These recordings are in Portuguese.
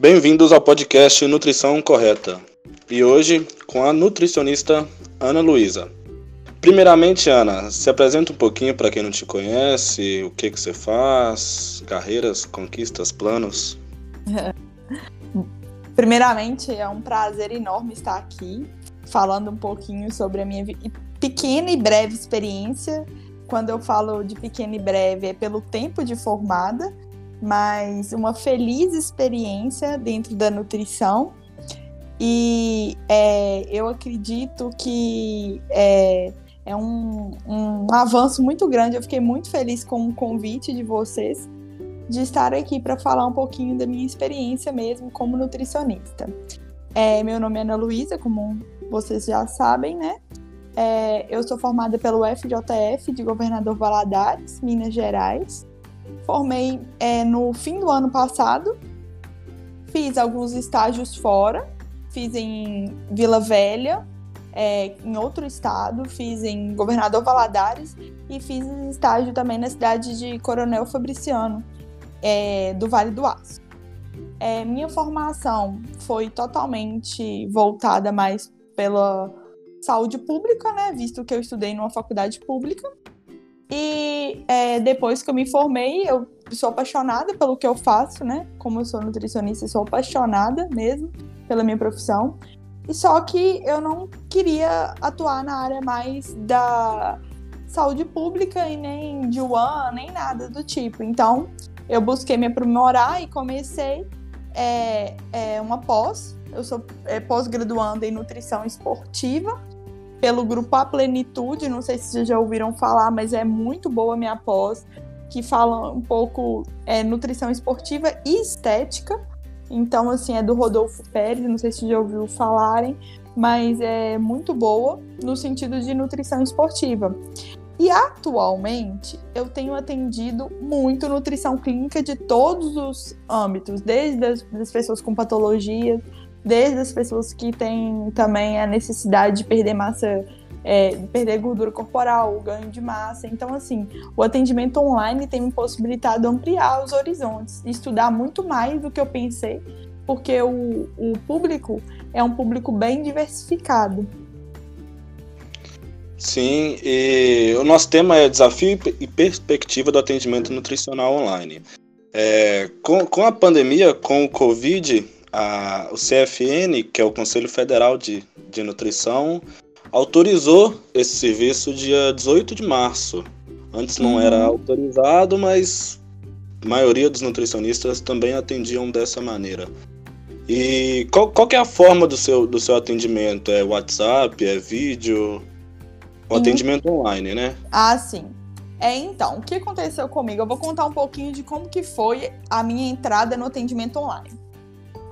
Bem-vindos ao podcast Nutrição Correta. E hoje com a nutricionista Ana Luísa. Primeiramente, Ana, se apresenta um pouquinho para quem não te conhece, o que que você faz, carreiras, conquistas, planos. Primeiramente, é um prazer enorme estar aqui falando um pouquinho sobre a minha pequena e breve experiência. Quando eu falo de pequena e breve, é pelo tempo de formada, mas uma feliz experiência dentro da nutrição. E é, eu acredito que é, é um, um avanço muito grande. Eu fiquei muito feliz com o convite de vocês de estar aqui para falar um pouquinho da minha experiência mesmo como nutricionista. É, meu nome é Ana Luísa, como vocês já sabem, né? É, eu sou formada pelo FJF de Governador Valadares, Minas Gerais. Formei é, no fim do ano passado. Fiz alguns estágios fora. Fiz em Vila Velha, é, em outro estado. Fiz em Governador Valadares e fiz estágio também na cidade de Coronel Fabriciano, é, do Vale do Aço. É, minha formação foi totalmente voltada mais pela saúde pública, né? Visto que eu estudei numa faculdade pública. E é, depois que eu me formei, eu sou apaixonada pelo que eu faço, né? Como eu sou nutricionista, sou apaixonada mesmo pela minha profissão. E só que eu não queria atuar na área mais da saúde pública e nem de UAN, nem nada do tipo. Então, eu busquei me aprimorar e comecei é, é, uma pós. Eu sou é, pós-graduanda em nutrição esportiva pelo grupo A Plenitude, não sei se vocês já ouviram falar, mas é muito boa a minha pós, que fala um pouco é, nutrição esportiva e estética. Então, assim, é do Rodolfo Pérez, não sei se já ouviu falarem, mas é muito boa no sentido de nutrição esportiva. E atualmente eu tenho atendido muito nutrição clínica de todos os âmbitos, desde as, as pessoas com patologias, desde as pessoas que têm também a necessidade de perder massa, é, de perder gordura corporal, ganho de massa. Então, assim, o atendimento online tem me possibilitado ampliar os horizontes, estudar muito mais do que eu pensei, porque o, o público é um público bem diversificado. Sim, e o nosso tema é desafio e perspectiva do atendimento nutricional online. É, com, com a pandemia, com o Covid, a, o CFN, que é o Conselho Federal de, de Nutrição, autorizou esse serviço dia 18 de março. Antes não uhum. era autorizado, mas a maioria dos nutricionistas também atendiam dessa maneira. E qual, qual é a forma do seu, do seu atendimento? É WhatsApp? É vídeo? O atendimento online, né? Ah, sim. É, então, o que aconteceu comigo? Eu vou contar um pouquinho de como que foi a minha entrada no atendimento online.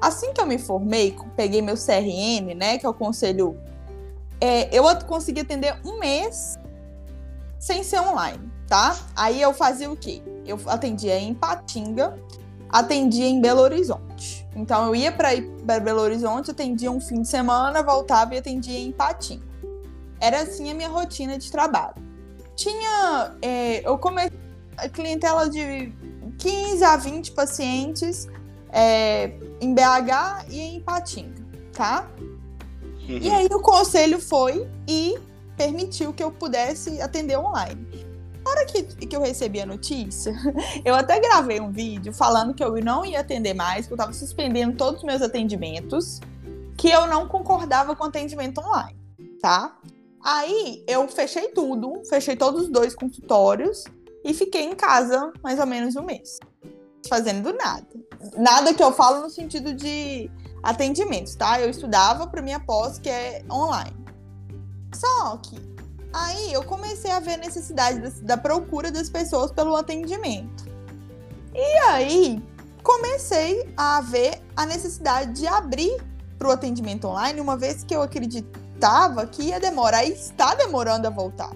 Assim que eu me formei, peguei meu CRM, né, que é o conselho, é, eu consegui atender um mês sem ser online, tá? Aí eu fazia o quê? Eu atendia em Patinga, atendia em Belo Horizonte. Então eu ia para Belo Horizonte, atendia um fim de semana, voltava e atendia em Patinga. Era assim a minha rotina de trabalho. Tinha, é, eu comecei a clientela de 15 a 20 pacientes é, em BH e em Patinga, tá? Uhum. E aí o conselho foi e permitiu que eu pudesse atender online. Na hora que, que eu recebi a notícia, eu até gravei um vídeo falando que eu não ia atender mais, que eu estava suspendendo todos os meus atendimentos, que eu não concordava com atendimento online, tá? Aí eu fechei tudo, fechei todos os dois consultórios e fiquei em casa mais ou menos um mês fazendo nada. Nada que eu falo no sentido de atendimentos, tá? Eu estudava para minha pós, que é online. Só que aí eu comecei a ver a necessidade da, da procura das pessoas pelo atendimento. E aí comecei a ver a necessidade de abrir para o atendimento online, uma vez que eu acreditava que ia demorar e está demorando a voltar.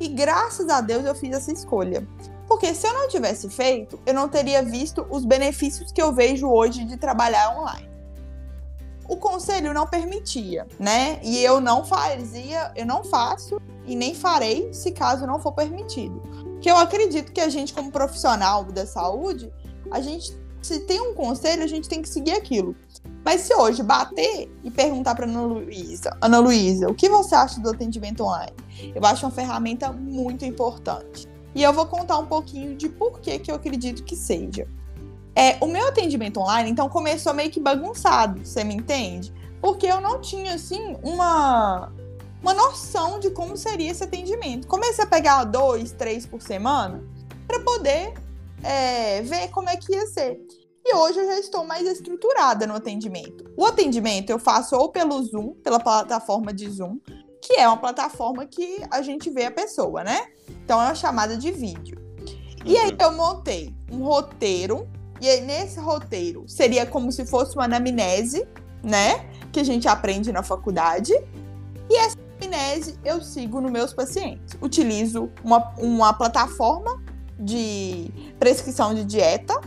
E graças a Deus eu fiz essa escolha. Porque se eu não tivesse feito, eu não teria visto os benefícios que eu vejo hoje de trabalhar online. O conselho não permitia, né? E eu não fazia, eu não faço e nem farei se caso não for permitido. Que eu acredito que a gente como profissional da saúde, a gente se tem um conselho, a gente tem que seguir aquilo. Mas se hoje bater e perguntar para Ana Luísa, Ana Luísa, o que você acha do atendimento online? Eu acho uma ferramenta muito importante. E eu vou contar um pouquinho de por que, que eu acredito que seja. É, o meu atendimento online, então, começou meio que bagunçado, você me entende? Porque eu não tinha, assim, uma, uma noção de como seria esse atendimento. Comecei a pegar dois, três por semana para poder é, ver como é que ia ser. E hoje eu já estou mais estruturada no atendimento. O atendimento eu faço ou pelo Zoom, pela plataforma de Zoom, que é uma plataforma que a gente vê a pessoa, né? Então é uma chamada de vídeo. E aí eu montei um roteiro, e aí nesse roteiro seria como se fosse uma anamnese, né? Que a gente aprende na faculdade. E essa anamnese eu sigo nos meus pacientes. Utilizo uma, uma plataforma de prescrição de dieta.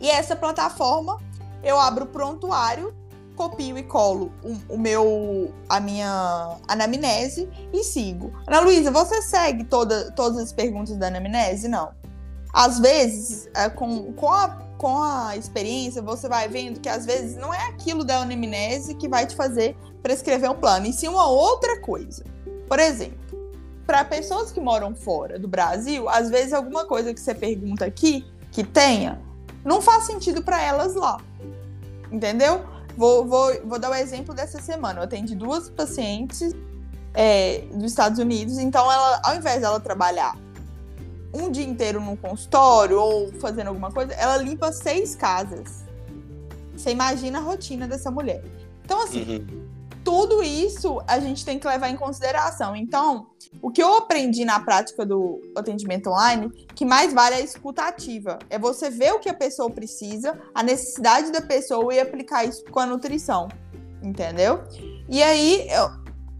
E essa plataforma eu abro o prontuário, copio e colo o, o meu a minha anamnese e sigo. Ana Luísa, você segue toda, todas as perguntas da anamnese? Não. Às vezes, é, com, com, a, com a experiência, você vai vendo que às vezes não é aquilo da anamnese que vai te fazer prescrever um plano, e sim uma outra coisa. Por exemplo, para pessoas que moram fora do Brasil, às vezes alguma coisa que você pergunta aqui que tenha não faz sentido para elas lá. Entendeu? Vou, vou, vou dar o exemplo dessa semana. Eu atendi duas pacientes é, dos Estados Unidos, então ela, ao invés dela trabalhar um dia inteiro num consultório ou fazendo alguma coisa, ela limpa seis casas. Você imagina a rotina dessa mulher. Então, assim, uhum tudo isso a gente tem que levar em consideração. Então, o que eu aprendi na prática do atendimento online, que mais vale é a escutativa. É você ver o que a pessoa precisa, a necessidade da pessoa e aplicar isso com a nutrição. Entendeu? E aí, eu...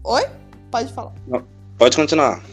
oi? Pode falar. Não, pode continuar.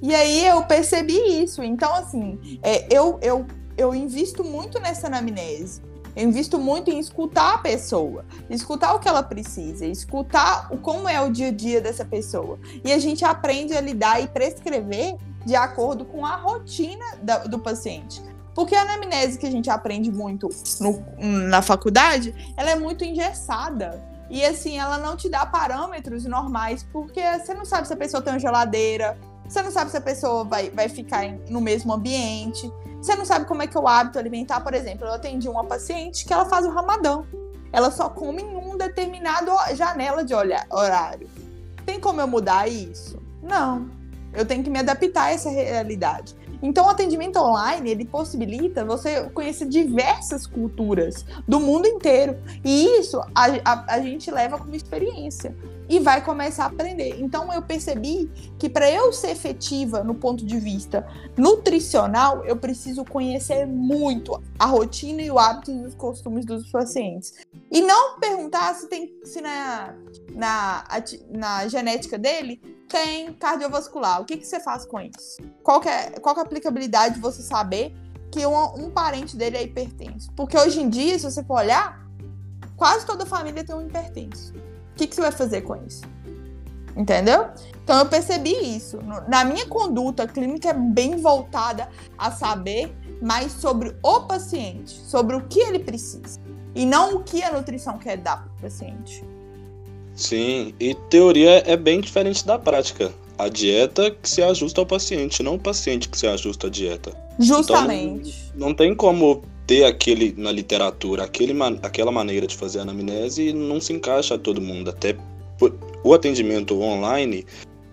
E aí eu percebi isso. Então, assim, é, eu, eu, eu invisto muito nessa anamnese. Eu invisto muito em escutar a pessoa, escutar o que ela precisa, escutar o, como é o dia a dia dessa pessoa. E a gente aprende a lidar e prescrever de acordo com a rotina da, do paciente. Porque a anamnese que a gente aprende muito no, na faculdade, ela é muito engessada. E assim, ela não te dá parâmetros normais, porque você não sabe se a pessoa tem uma geladeira, você não sabe se a pessoa vai, vai ficar no mesmo ambiente. Você não sabe como é que é o hábito alimentar, por exemplo. Eu atendi uma paciente que ela faz o ramadão. Ela só come em um determinado janela de horário. Tem como eu mudar isso? Não. Eu tenho que me adaptar a essa realidade. Então, o atendimento online, ele possibilita você conhecer diversas culturas do mundo inteiro. E isso a, a, a gente leva como experiência e vai começar a aprender. Então, eu percebi que para eu ser efetiva no ponto de vista nutricional, eu preciso conhecer muito a rotina e o hábito e os costumes dos pacientes. E não perguntar se tem se na, na, na genética dele tem cardiovascular. O que, que você faz com isso? Qual que é, qual que é a aplicabilidade de você saber que um, um parente dele é hipertenso? Porque hoje em dia, se você for olhar, quase toda família tem um hipertenso. O que, que você vai fazer com isso? Entendeu? Então eu percebi isso. Na minha conduta clínica é bem voltada a saber mais sobre o paciente, sobre o que ele precisa. E não o que a nutrição quer dar para o paciente. Sim, e teoria é bem diferente da prática. A dieta que se ajusta ao paciente, não o paciente que se ajusta à dieta. Justamente. Então, não tem como ter aquele na literatura, aquele, aquela maneira de fazer anamnese e não se encaixa a todo mundo. Até o atendimento online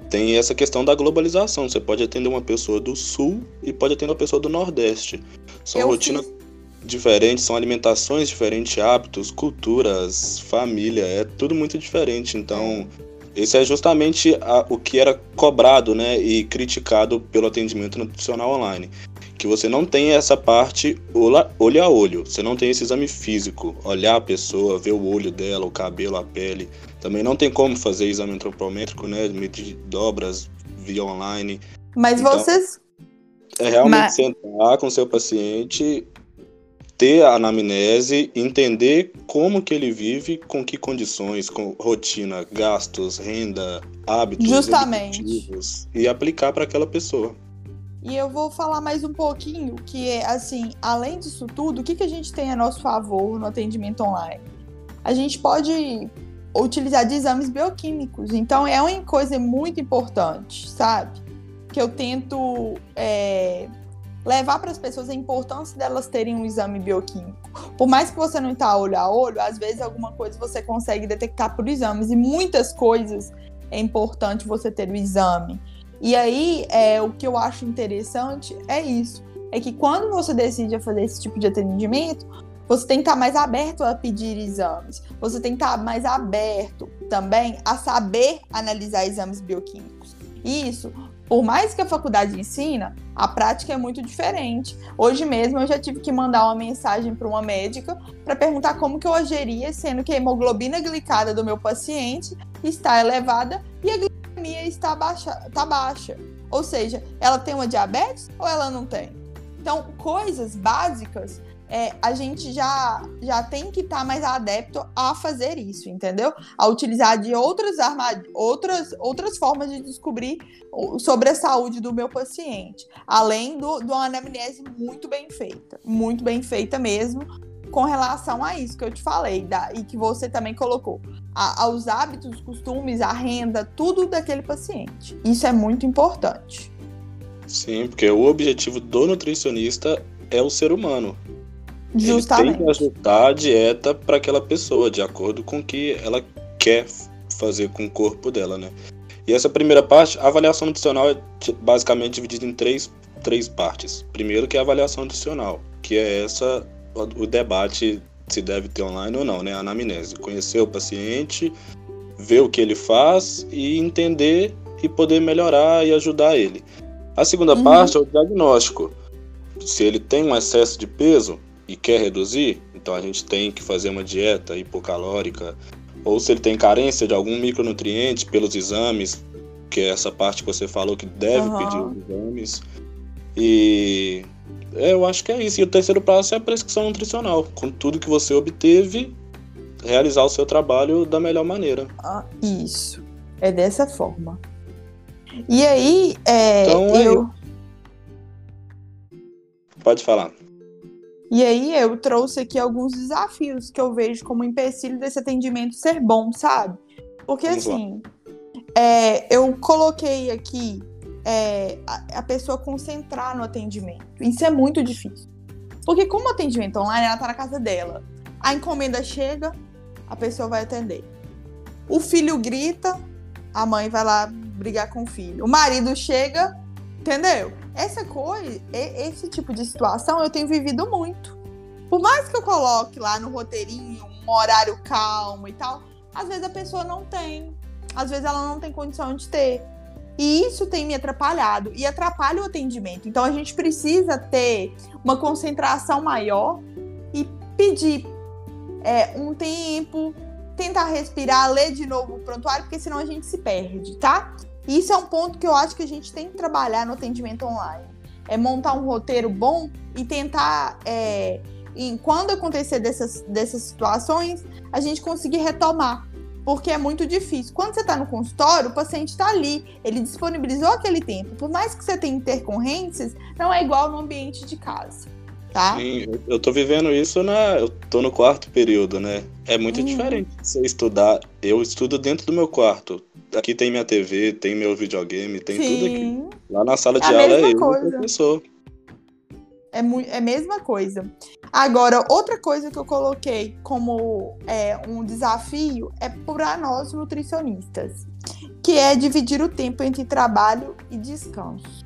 tem essa questão da globalização. Você pode atender uma pessoa do sul e pode atender uma pessoa do nordeste. São rotinas fiz diferentes, são alimentações diferentes, hábitos, culturas, família, é tudo muito diferente. Então, esse é justamente a, o que era cobrado né, e criticado pelo atendimento nutricional online. Que você não tem essa parte olho a olho, você não tem esse exame físico, olhar a pessoa, ver o olho dela, o cabelo, a pele. Também não tem como fazer exame antropométrico, né? Medir dobras via online. Mas então, vocês. É realmente Mas... sentar com seu paciente ter a anamnese, entender como que ele vive, com que condições, com rotina, gastos, renda, hábitos, Justamente. e aplicar para aquela pessoa. E eu vou falar mais um pouquinho que é assim, além disso tudo, o que, que a gente tem a nosso favor no atendimento online? A gente pode utilizar de exames bioquímicos. Então é uma coisa muito importante, sabe? Que eu tento é, levar para as pessoas a importância delas terem um exame bioquímico. Por mais que você não está olho a olho, às vezes alguma coisa você consegue detectar por exames e muitas coisas é importante você ter o exame. E aí, é, o que eu acho interessante é isso. É que quando você decide fazer esse tipo de atendimento, você tem que estar mais aberto a pedir exames. Você tem que estar mais aberto também a saber analisar exames bioquímicos. Isso, por mais que a faculdade ensina, a prática é muito diferente. Hoje mesmo eu já tive que mandar uma mensagem para uma médica para perguntar como que eu ageria, sendo que a hemoglobina glicada do meu paciente está elevada e a glicemia está baixa, está baixa. Ou seja, ela tem uma diabetes ou ela não tem? Então, coisas básicas é, a gente já, já tem que estar tá mais adepto a fazer isso, entendeu? A utilizar de outras armadilhas, outras, outras formas de descobrir sobre a saúde do meu paciente, além do, do anamnese muito bem feita, muito bem feita mesmo, com relação a isso que eu te falei da, e que você também colocou, a, aos hábitos, costumes, a renda, tudo daquele paciente. Isso é muito importante. Sim, porque o objetivo do nutricionista é o ser humano. Justamente. Ele tem que ajustar a dieta para aquela pessoa, de acordo com o que ela quer fazer com o corpo dela, né? E essa primeira parte, a avaliação nutricional é basicamente dividida em três, três partes. Primeiro que é a avaliação nutricional, que é essa o debate se deve ter online ou não, né? A anamnese, conhecer o paciente, ver o que ele faz e entender e poder melhorar e ajudar ele. A segunda uhum. parte é o diagnóstico. Se ele tem um excesso de peso, e quer reduzir, então a gente tem que fazer uma dieta hipocalórica, ou se ele tem carência de algum micronutriente pelos exames, que é essa parte que você falou que deve uhum. pedir os exames. E é, eu acho que é isso. E o terceiro passo é a prescrição nutricional. Com tudo que você obteve, realizar o seu trabalho da melhor maneira. Ah, isso. É dessa forma. E aí, é, então, eu. Pode falar. E aí eu trouxe aqui alguns desafios que eu vejo como empecilho desse atendimento ser bom, sabe? Porque Vamos assim, é, eu coloquei aqui é, a, a, pessoa concentrar no atendimento. Isso é muito difícil. Porque como o atendimento online, ela tá na casa dela. A encomenda chega, a pessoa vai atender. O filho grita, a mãe vai lá brigar com o filho. O marido chega, entendeu? Essa coisa, esse tipo de situação eu tenho vivido muito. Por mais que eu coloque lá no roteirinho um horário calmo e tal, às vezes a pessoa não tem. Às vezes ela não tem condição de ter. E isso tem me atrapalhado e atrapalha o atendimento. Então a gente precisa ter uma concentração maior e pedir é, um tempo, tentar respirar, ler de novo o prontuário, porque senão a gente se perde, tá? Isso é um ponto que eu acho que a gente tem que trabalhar no atendimento online. É montar um roteiro bom e tentar, é, em, quando acontecer dessas, dessas situações, a gente conseguir retomar. Porque é muito difícil. Quando você está no consultório, o paciente está ali, ele disponibilizou aquele tempo. Por mais que você tenha intercorrências, não é igual no ambiente de casa tá? Sim, eu tô vivendo isso na. Eu tô no quarto período, né? É muito uhum. diferente você estudar. Eu estudo dentro do meu quarto. Aqui tem minha TV, tem meu videogame, tem Sim. tudo aqui. Lá na sala de é aula é eu coisa. o professor. É, é a mesma coisa. Agora, outra coisa que eu coloquei como é, um desafio é para nós nutricionistas, que é dividir o tempo entre trabalho e descanso.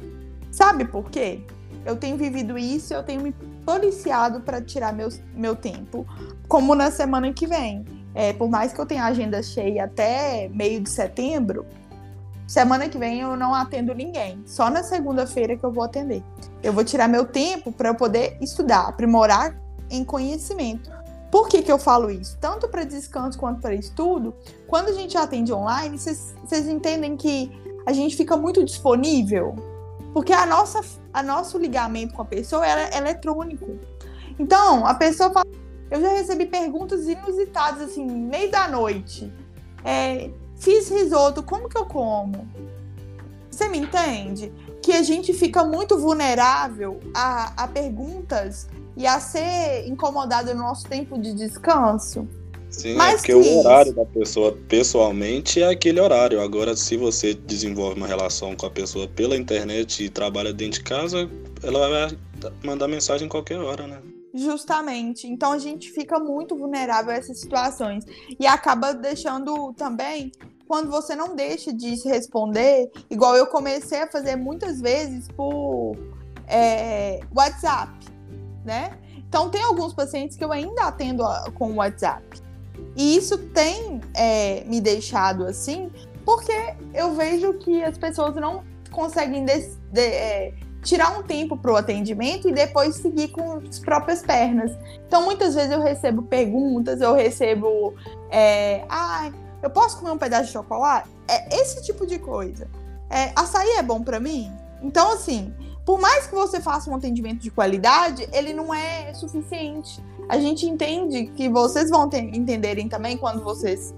Sabe por quê? Eu tenho vivido isso, eu tenho me policiado para tirar meu, meu tempo, como na semana que vem. É, por mais que eu tenha agenda cheia até meio de setembro, semana que vem eu não atendo ninguém. Só na segunda-feira que eu vou atender. Eu vou tirar meu tempo para eu poder estudar, aprimorar em conhecimento. Por que, que eu falo isso? Tanto para descanso quanto para estudo, quando a gente atende online, vocês entendem que a gente fica muito disponível porque a nossa, a nosso ligamento com a pessoa é eletrônico. Então, a pessoa fala. Eu já recebi perguntas inusitadas, assim, meio da noite. É, fiz risoto, como que eu como? Você me entende? Que a gente fica muito vulnerável a, a perguntas e a ser incomodado no nosso tempo de descanso. Sim, é porque o horário da pessoa pessoalmente é aquele horário. Agora, se você desenvolve uma relação com a pessoa pela internet e trabalha dentro de casa, ela vai mandar mensagem em qualquer hora, né? Justamente. Então a gente fica muito vulnerável a essas situações. E acaba deixando também, quando você não deixa de se responder, igual eu comecei a fazer muitas vezes por é, WhatsApp, né? Então tem alguns pacientes que eu ainda atendo com o WhatsApp. E isso tem é, me deixado assim, porque eu vejo que as pessoas não conseguem de, é, tirar um tempo para o atendimento e depois seguir com as próprias pernas. Então, muitas vezes eu recebo perguntas, eu recebo. É, ah, eu posso comer um pedaço de chocolate? É esse tipo de coisa. É, açaí é bom para mim? Então, assim, por mais que você faça um atendimento de qualidade, ele não é suficiente. A gente entende que vocês vão ter, entenderem também quando vocês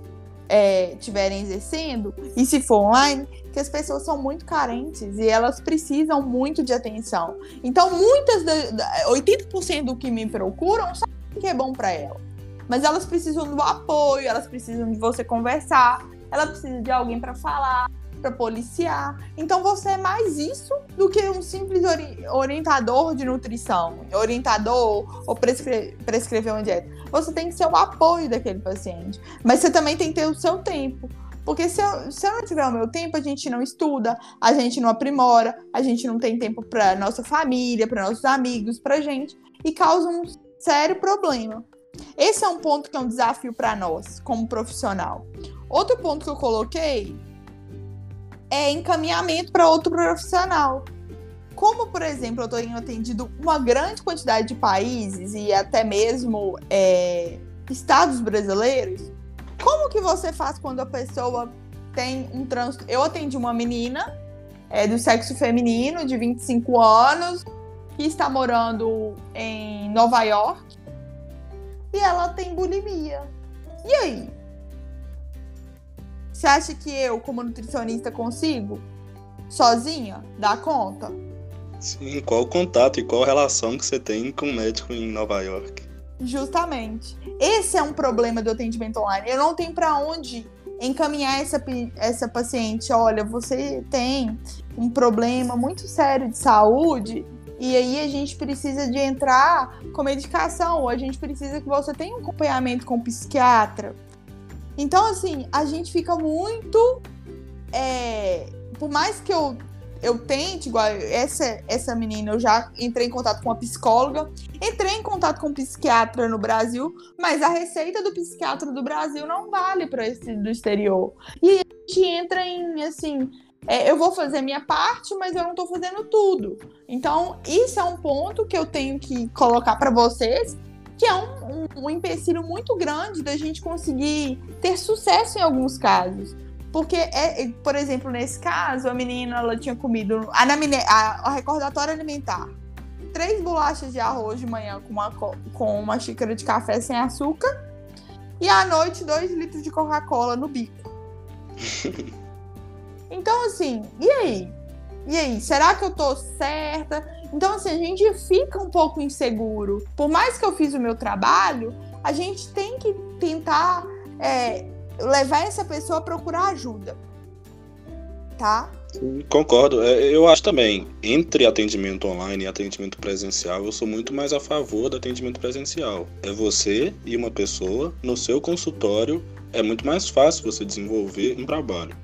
estiverem é, exercendo, e se for online, que as pessoas são muito carentes e elas precisam muito de atenção. Então, muitas, da, da, 80% do que me procuram sabem que é bom para ela. Mas elas precisam do apoio, elas precisam de você conversar, ela precisa de alguém para falar, para policiar. Então você é mais isso do que um simples ori orientador de nutrição, orientador ou prescre prescrever uma dieta. Você tem que ser o apoio daquele paciente, mas você também tem que ter o seu tempo. Porque se eu, se eu não tiver o meu tempo, a gente não estuda, a gente não aprimora, a gente não tem tempo para nossa família, para nossos amigos, para gente, e causa um sério problema. Esse é um ponto que é um desafio para nós, como profissional. Outro ponto que eu coloquei é encaminhamento para outro profissional. Como, por exemplo, eu tenho atendido uma grande quantidade de países e até mesmo é, estados brasileiros, como que você faz quando a pessoa tem um transtorno? Eu atendi uma menina é, do sexo feminino, de 25 anos, que está morando em Nova York e ela tem bulimia. E aí? Você acha que eu, como nutricionista, consigo? Sozinha? Dar conta? Sim, qual o contato e qual relação que você tem com o médico em Nova York? Justamente. Esse é um problema do atendimento online. Eu não tenho para onde encaminhar essa, essa paciente. Olha, você tem um problema muito sério de saúde e aí a gente precisa de entrar com medicação, ou a gente precisa que você tenha um acompanhamento com um psiquiatra. Então, assim, a gente fica muito. É, por mais que eu, eu tente, igual essa, essa menina, eu já entrei em contato com uma psicóloga, entrei em contato com um psiquiatra no Brasil, mas a receita do psiquiatra do Brasil não vale para esse do exterior. E a gente entra em, assim, é, eu vou fazer minha parte, mas eu não estou fazendo tudo. Então, isso é um ponto que eu tenho que colocar para vocês, que é um, um, um empecilho muito grande da gente conseguir ter sucesso em alguns casos. Porque, é, é, por exemplo, nesse caso, a menina ela tinha comido a, a, a recordatória alimentar. Três bolachas de arroz de manhã com uma, com uma xícara de café sem açúcar. E à noite, dois litros de Coca-Cola no bico. Então, assim, e aí? E aí, será que eu tô certa? Então, assim, a gente fica um pouco inseguro. Por mais que eu fiz o meu trabalho, a gente tem que tentar é, levar essa pessoa a procurar ajuda. Tá? Concordo. É, eu acho também, entre atendimento online e atendimento presencial, eu sou muito mais a favor do atendimento presencial. É você e uma pessoa no seu consultório, é muito mais fácil você desenvolver um trabalho.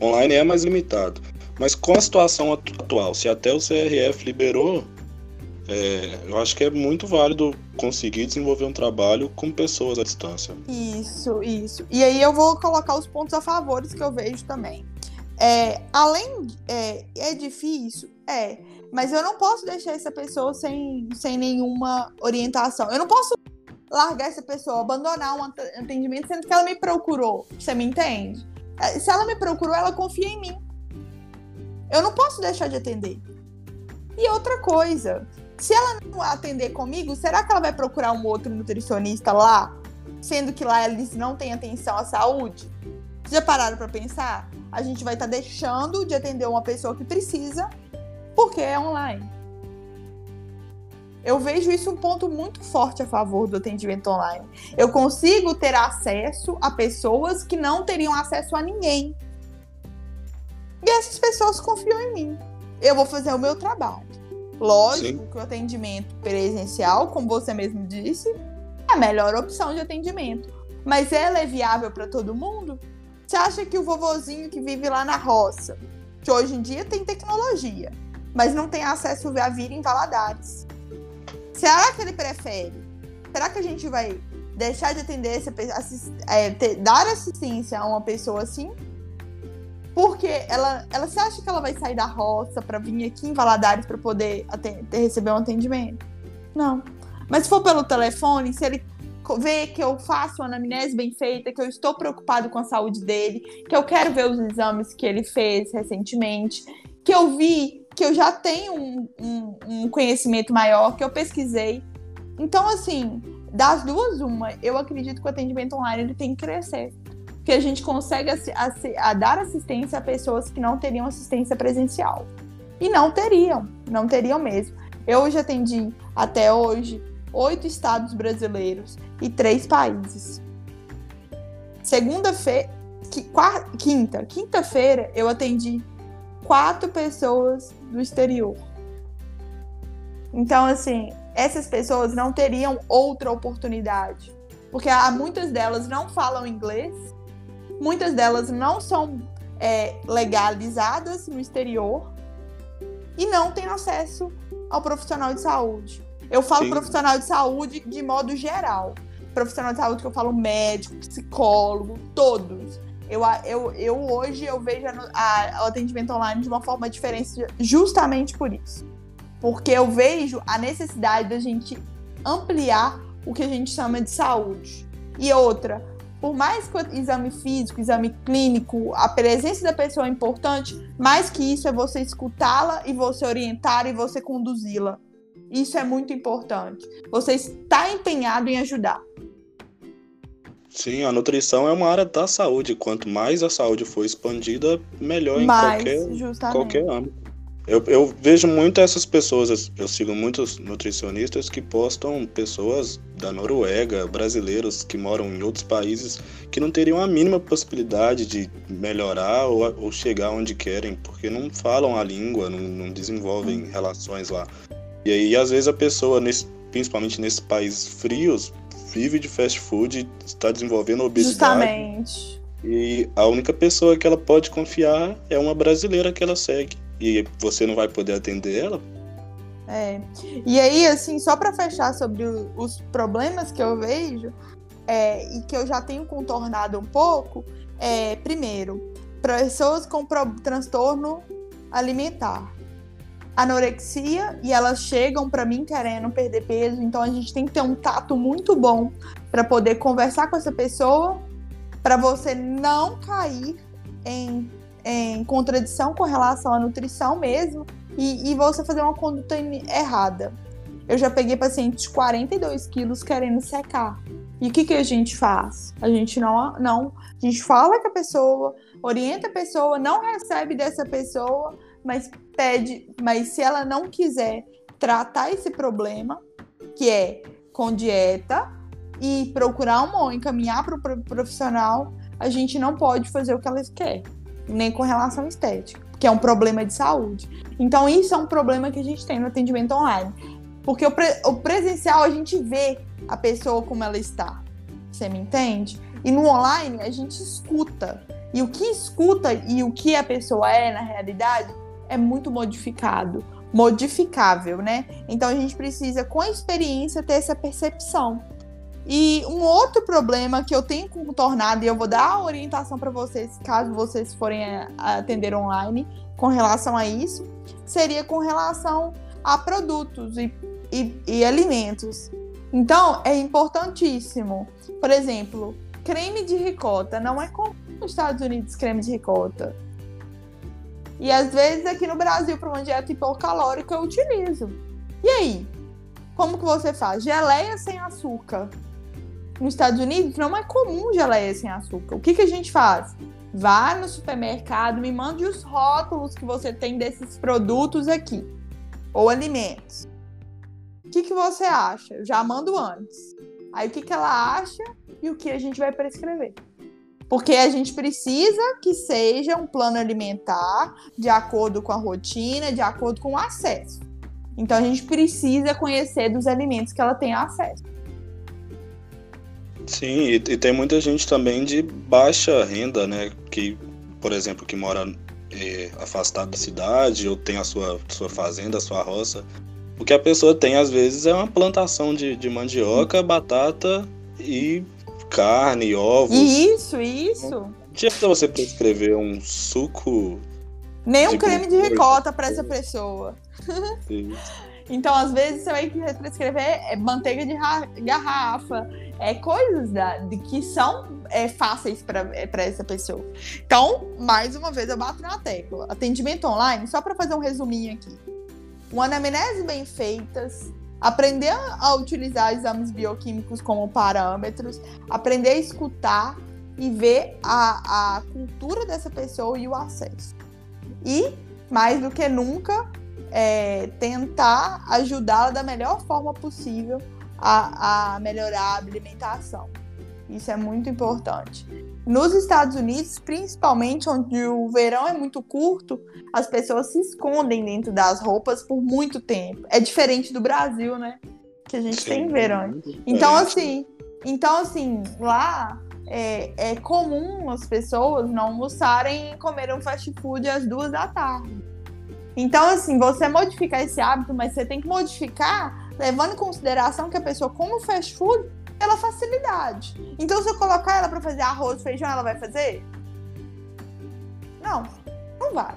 Online é mais limitado. Mas com a situação atual, se até o CRF liberou, é, eu acho que é muito válido conseguir desenvolver um trabalho com pessoas à distância. Isso, isso. E aí eu vou colocar os pontos a favor que eu vejo também. É, além, é, é difícil, é, mas eu não posso deixar essa pessoa sem, sem nenhuma orientação. Eu não posso largar essa pessoa, abandonar um atendimento, sendo que ela me procurou. Você me entende? É, se ela me procurou, ela confia em mim. Eu não posso deixar de atender. E outra coisa, se ela não atender comigo, será que ela vai procurar um outro nutricionista lá, sendo que lá eles não têm atenção à saúde? Já pararam para pensar? a gente vai estar tá deixando de atender uma pessoa que precisa porque é online. Eu vejo isso um ponto muito forte a favor do atendimento online. Eu consigo ter acesso a pessoas que não teriam acesso a ninguém. E essas pessoas confiam em mim. Eu vou fazer o meu trabalho. Lógico Sim. que o atendimento presencial, como você mesmo disse, é a melhor opção de atendimento. Mas ela é viável para todo mundo? Você acha que o vovozinho que vive lá na roça, que hoje em dia tem tecnologia, mas não tem acesso a vir em Valadares, será que ele prefere? Será que a gente vai deixar de atender essa assist, é, ter, dar assistência a uma pessoa assim? Porque ela, ela você acha que ela vai sair da roça para vir aqui em Valadares para poder receber um atendimento? Não. Mas se for pelo telefone, se ele ver que eu faço uma anamnese bem feita, que eu estou preocupado com a saúde dele, que eu quero ver os exames que ele fez recentemente, que eu vi que eu já tenho um, um, um conhecimento maior, que eu pesquisei. Então, assim, das duas, uma, eu acredito que o atendimento online ele tem que crescer. Porque a gente consegue a, a, a dar assistência a pessoas que não teriam assistência presencial. E não teriam, não teriam mesmo. Eu já atendi até hoje oito estados brasileiros e três países. Segunda-feira, quinta, quinta-feira eu atendi quatro pessoas do exterior. Então, assim, essas pessoas não teriam outra oportunidade, porque há muitas delas não falam inglês, muitas delas não são é, legalizadas no exterior e não têm acesso ao profissional de saúde. Eu falo Sim. profissional de saúde de modo geral. Profissional de saúde que eu falo médico, psicólogo, todos. Eu, eu, eu hoje eu vejo a, a, o atendimento online de uma forma diferente justamente por isso. Porque eu vejo a necessidade da gente ampliar o que a gente chama de saúde. E outra, por mais que o exame físico, exame clínico, a presença da pessoa é importante, mais que isso é você escutá-la e você orientar e você conduzi-la. Isso é muito importante. Você está empenhado em ajudar. Sim, a nutrição é uma área da saúde. Quanto mais a saúde for expandida, melhor em mais, qualquer, qualquer âmbito. Eu, eu, vejo muito essas pessoas, eu sigo muitos nutricionistas que postam pessoas da Noruega, brasileiros que moram em outros países, que não teriam a mínima possibilidade de melhorar ou, ou chegar onde querem, porque não falam a língua, não, não desenvolvem hum. relações lá. E aí, às vezes, a pessoa, nesse, principalmente nesses países frios, vive de fast food e está desenvolvendo obesidade. Justamente. E a única pessoa que ela pode confiar é uma brasileira que ela segue. E você não vai poder atender ela? É. E aí, assim, só para fechar sobre os problemas que eu vejo é, e que eu já tenho contornado um pouco, é, primeiro, pessoas com transtorno alimentar anorexia e elas chegam para mim querendo perder peso, então a gente tem que ter um tato muito bom para poder conversar com essa pessoa, para você não cair em, em contradição com relação à nutrição mesmo e, e você fazer uma conduta errada. Eu já peguei pacientes de 42 quilos querendo secar. E o que, que a gente faz? A gente não, não. A gente fala com a pessoa, orienta a pessoa, não recebe dessa pessoa, mas pede, mas se ela não quiser tratar esse problema, que é com dieta e procurar ou encaminhar para o profissional, a gente não pode fazer o que ela quer, nem com relação estética, que é um problema de saúde. Então isso é um problema que a gente tem no atendimento online, porque o, pre o presencial a gente vê a pessoa como ela está, você me entende? E no online a gente escuta. E o que escuta e o que a pessoa é na realidade é muito modificado, modificável, né? Então a gente precisa, com a experiência, ter essa percepção. E um outro problema que eu tenho contornado, e eu vou dar a orientação para vocês, caso vocês forem atender online, com relação a isso, seria com relação a produtos e, e, e alimentos. Então, é importantíssimo. Por exemplo, creme de ricota. Não é comum nos Estados Unidos creme de ricota. E às vezes aqui no Brasil, para uma dieta hipocalórica, eu utilizo. E aí? Como que você faz? Geleia sem açúcar. Nos Estados Unidos não é comum geleia sem açúcar. O que, que a gente faz? Vá no supermercado, me mande os rótulos que você tem desses produtos aqui, ou alimentos. O que, que você acha? Eu já mando antes. Aí o que, que ela acha e o que a gente vai prescrever. Porque a gente precisa que seja um plano alimentar de acordo com a rotina, de acordo com o acesso. Então a gente precisa conhecer dos alimentos que ela tem acesso. Sim, e, e tem muita gente também de baixa renda, né? Que, por exemplo, que mora é, afastado da cidade ou tem a sua, sua fazenda, a sua roça. O que a pessoa tem, às vezes, é uma plantação de, de mandioca, batata e carne, ovos. Isso, isso. Tinha que você prescrever um suco. Nem um creme de ricota para essa pessoa. Então, às vezes, você vai prescrever é, manteiga de garrafa, é, coisas da, de, que são é, fáceis para é, essa pessoa. Então, mais uma vez, eu bato na tecla. Atendimento online, só para fazer um resuminho aqui. Uma anamnese bem feitas, aprender a utilizar exames bioquímicos como parâmetros, aprender a escutar e ver a, a cultura dessa pessoa e o acesso. E, mais do que nunca, é, tentar ajudá-la da melhor forma possível a, a melhorar a alimentação. Isso é muito importante. Nos Estados Unidos, principalmente onde o verão é muito curto, as pessoas se escondem dentro das roupas por muito tempo. É diferente do Brasil, né? Que a gente Sim, tem verão. Então, assim, então, assim, lá é, é, comum as pessoas não almoçarem e comerem um fast food às duas da tarde. Então, assim, você modificar esse hábito, mas você tem que modificar levando em consideração que a pessoa come fast food pela facilidade. Então, se eu colocar ela para fazer arroz, feijão, ela vai fazer? Não, não vai.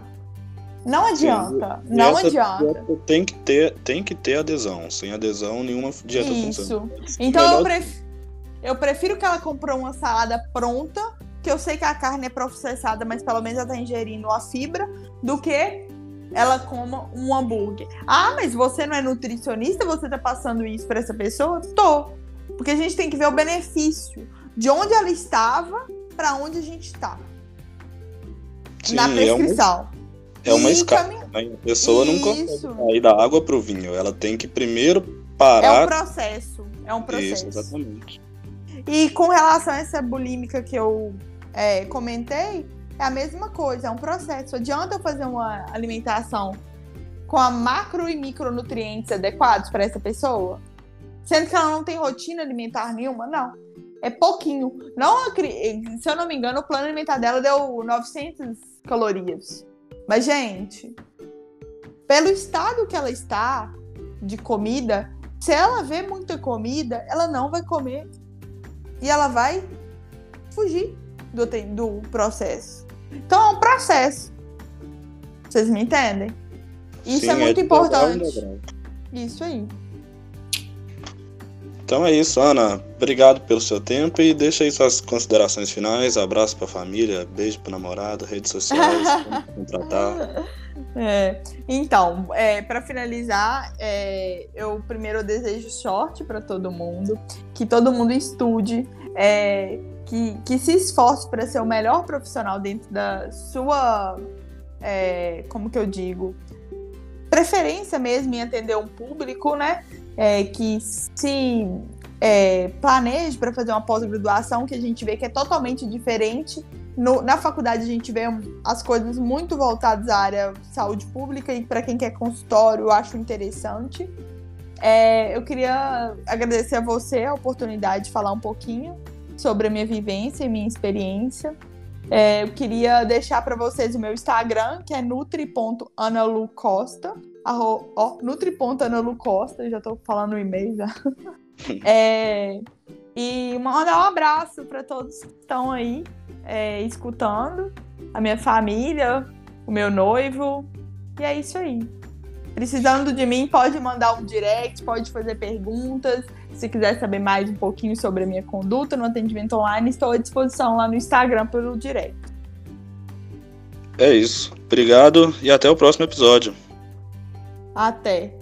Não adianta. Sim, não adianta. Tem que, ter, tem que ter adesão. Sem adesão, nenhuma dieta Isso. funciona. Então eu, pref... eu prefiro que ela compre uma salada pronta, que eu sei que a carne é processada, mas pelo menos ela tá ingerindo a fibra, do que ela coma um hambúrguer. Ah, mas você não é nutricionista? Você tá passando isso para essa pessoa? Tô. Porque a gente tem que ver o benefício de onde ela estava para onde a gente está. Na prescrição. É uma, é uma escala. Né? A pessoa Isso. não consegue sair da água para o vinho. Ela tem que primeiro parar. É um processo. É um processo. Isso, exatamente. E com relação a essa bulímica que eu é, comentei, é a mesma coisa, é um processo. Adianta eu fazer uma alimentação com a macro e micronutrientes adequados para essa pessoa? Sendo que ela não tem rotina alimentar nenhuma, não. É pouquinho. Não, se eu não me engano, o plano alimentar dela deu 900 calorias. Mas, gente, pelo estado que ela está de comida, se ela vê muita comida, ela não vai comer. E ela vai fugir do, do processo. Então é um processo. Vocês me entendem? Isso Sim, é muito é importante. Isso aí. Então é isso, Ana. Obrigado pelo seu tempo e deixa aí suas considerações finais. Abraço para a família, beijo para namorado, redes sociais, contratar. É, então, é, para finalizar, é, eu primeiro desejo sorte para todo mundo, que todo mundo estude, é, que, que se esforce para ser o melhor profissional dentro da sua, é, como que eu digo, preferência mesmo em atender um público, né? é, que se é, planeje para fazer uma pós-graduação, que a gente vê que é totalmente diferente. No, na faculdade a gente vê as coisas muito voltadas à área saúde pública e para quem quer consultório eu acho interessante. É, eu queria agradecer a você a oportunidade de falar um pouquinho sobre a minha vivência e minha experiência. É, eu queria deixar para vocês o meu Instagram, que é nutri.analucosta. Ó, nutri.analucosta, já estou falando o e-mail já. é, e mandar um abraço para todos que estão aí é, escutando, a minha família, o meu noivo. E é isso aí. Precisando de mim, pode mandar um direct, pode fazer perguntas. Se quiser saber mais um pouquinho sobre a minha conduta no atendimento online, estou à disposição lá no Instagram pelo direct. É isso. Obrigado e até o próximo episódio. Até.